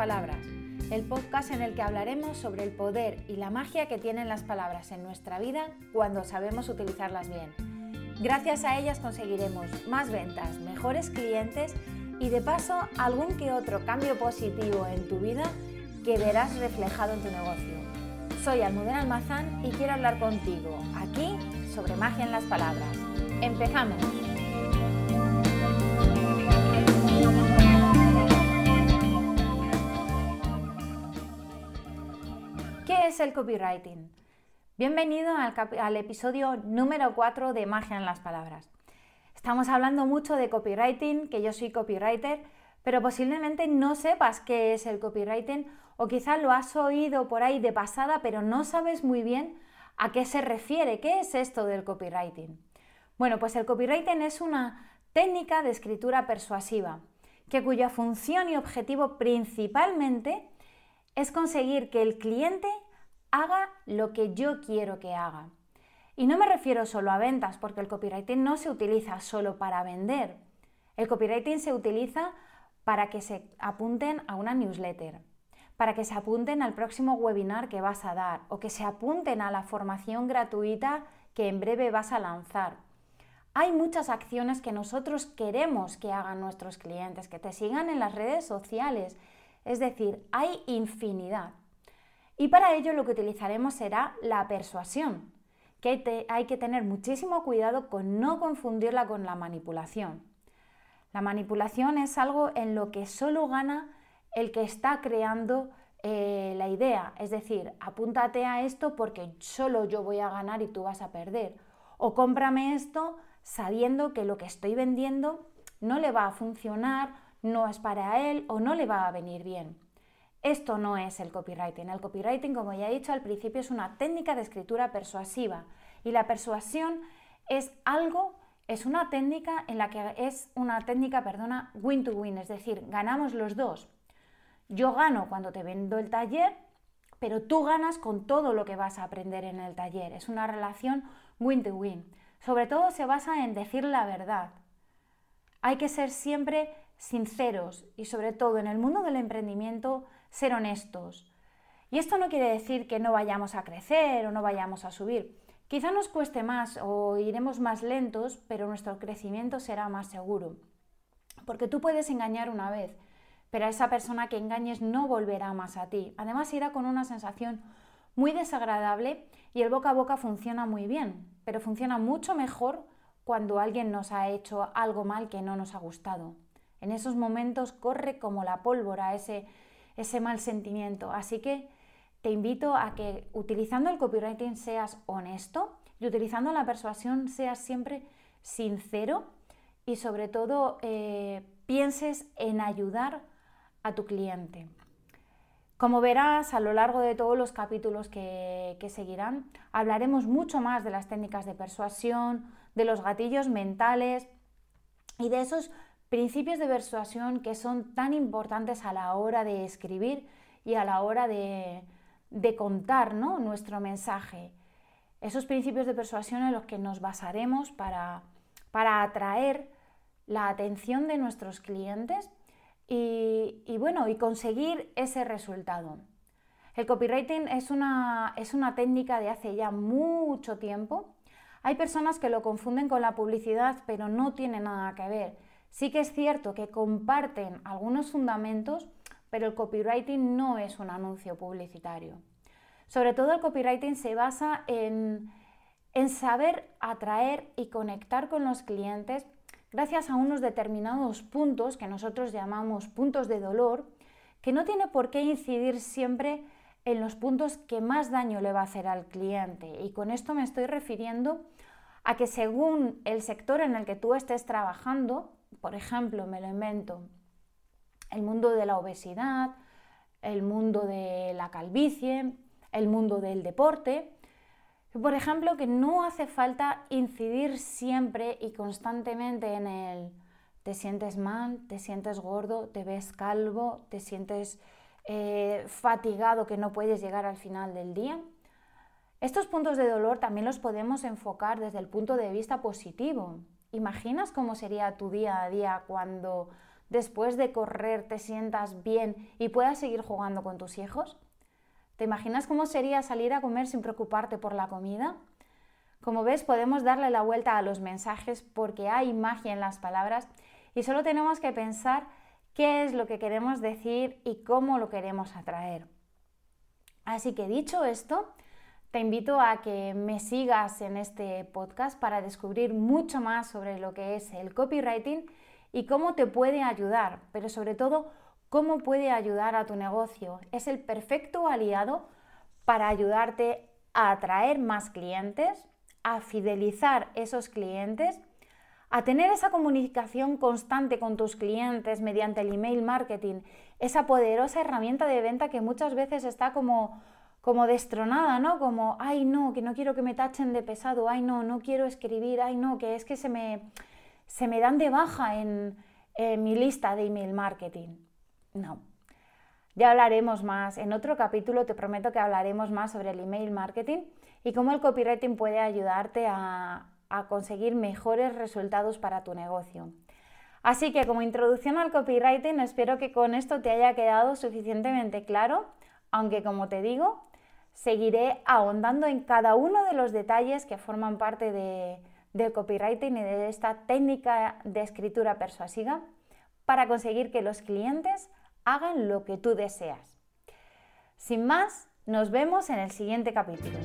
Palabras, el podcast en el que hablaremos sobre el poder y la magia que tienen las palabras en nuestra vida cuando sabemos utilizarlas bien. Gracias a ellas conseguiremos más ventas, mejores clientes y de paso algún que otro cambio positivo en tu vida que verás reflejado en tu negocio. Soy Almudena Almazán y quiero hablar contigo aquí sobre magia en las palabras. ¡Empezamos! ¿Qué es el copywriting? Bienvenido al, episodio número 4 de Magia en las Palabras. Estamos hablando mucho de copywriting, que yo soy copywriter, pero posiblemente no sepas qué es el copywriting o quizá lo has oído por ahí de pasada, pero no sabes muy bien a qué se refiere, qué es esto del copywriting. Bueno, pues el copywriting es una técnica de escritura persuasiva, que cuya función y objetivo principalmente es conseguir que el cliente haga lo que yo quiero que haga. Y no me refiero solo a ventas, porque el copywriting no se utiliza solo para vender. El copywriting se utiliza para que se apunten a una newsletter, para que se apunten al próximo webinar que vas a dar o que se apunten a la formación gratuita que en breve vas a lanzar. Hay muchas acciones que nosotros queremos que hagan nuestros clientes, que te sigan en las redes sociales, es decir, hay infinidad. Y para ello lo que utilizaremos será la persuasión, que hay que tener muchísimo cuidado con no confundirla con la manipulación. La manipulación es algo en lo que solo gana el que está creando eh, la idea, es decir, apúntate a esto porque solo yo voy a ganar y tú vas a perder. O cómprame esto sabiendo que lo que estoy vendiendo no le va a funcionar no es para él o no le va a venir bien. Esto no es el copywriting. El copywriting, como ya he dicho al principio, es una técnica de escritura persuasiva y la persuasión es algo, es una técnica en la que es una técnica, perdona, win to win, es decir, ganamos los dos. Yo gano cuando te vendo el taller, pero tú ganas con todo lo que vas a aprender en el taller. Es una relación win to win. Sobre todo se basa en decir la verdad. Hay que ser siempre sinceros y sobre todo en el mundo del emprendimiento ser honestos. Y esto no quiere decir que no vayamos a crecer o no vayamos a subir. Quizá nos cueste más o iremos más lentos, pero nuestro crecimiento será más seguro. Porque tú puedes engañar una vez, pero a esa persona que engañes no volverá más a ti. Además irá con una sensación muy desagradable y el boca a boca funciona muy bien, pero funciona mucho mejor cuando alguien nos ha hecho algo mal que no nos ha gustado. En esos momentos corre como la pólvora ese, ese mal sentimiento. Así que te invito a que utilizando el copywriting seas honesto y utilizando la persuasión seas siempre sincero y sobre todo eh, pienses en ayudar a tu cliente. Como verás, a lo largo de todos los capítulos que, que, seguirán, hablaremos mucho más de las técnicas de persuasión, de los gatillos mentales y de esos principios de persuasión que son tan importantes a la hora de escribir y a la hora de, contar nuestro mensaje. Esos principios de persuasión en los que nos basaremos para, atraer la atención de nuestros clientes y, bueno, y conseguir ese resultado. El copywriting es una, es una técnica de hace ya mucho tiempo. Hay personas que lo confunden con la publicidad, pero no tiene nada que ver. Sí que es cierto que comparten algunos fundamentos, pero el copywriting no es un anuncio publicitario. Sobre todo el copywriting se basa en, saber atraer y conectar con los clientes gracias a unos determinados puntos que nosotros llamamos puntos de dolor, que no tiene por qué incidir siempre en los puntos que más daño le va a hacer al cliente. Y con esto me estoy refiriendo a que según el sector en el que tú estés trabajando, por ejemplo, me lo invento, el mundo de la obesidad, el mundo de la calvicie, el mundo del deporte. Por ejemplo, que no hace falta incidir siempre y constantemente en el te sientes mal, te sientes gordo, te ves calvo, te sientes eh, fatigado que no puedes llegar al final del día. Estos puntos de dolor también los podemos enfocar desde el punto de vista positivo. ¿Imaginas cómo sería tu día a día cuando después de correr te sientas bien y puedas seguir jugando con tus hijos? ¿Te imaginas cómo sería salir a comer sin preocuparte por la comida? Como ves, podemos darle la vuelta a los mensajes porque hay magia en las palabras y solo tenemos que pensar qué es lo que queremos decir y cómo lo queremos atraer. Así que dicho esto, te invito a que me sigas en este podcast para descubrir mucho más sobre lo que es el copywriting y cómo te puede ayudar, pero sobre todo cómo puede ayudar a tu negocio. Es el perfecto aliado para ayudarte a atraer más clientes, a fidelizar esos clientes, a tener esa comunicación constante con tus clientes mediante el email marketing, esa poderosa herramienta de venta que muchas veces está como como destronada, ¿no? Como, ay no, que no quiero que me tachen de pesado, ay no, no quiero escribir, ay no, que es que se me, se me dan de baja en, mi lista de email marketing. No. Ya hablaremos más, en otro capítulo te prometo que hablaremos más sobre el email marketing y cómo el copywriting puede ayudarte a, a conseguir mejores resultados para tu negocio. Así que como introducción al copywriting, espero que con esto te haya quedado suficientemente claro, aunque como te digo, seguiré ahondando en cada uno de los detalles que forman parte de, del copywriting y de esta técnica de escritura persuasiva para conseguir que los clientes hagan lo que tú deseas. Sin más, nos vemos en el siguiente capítulo.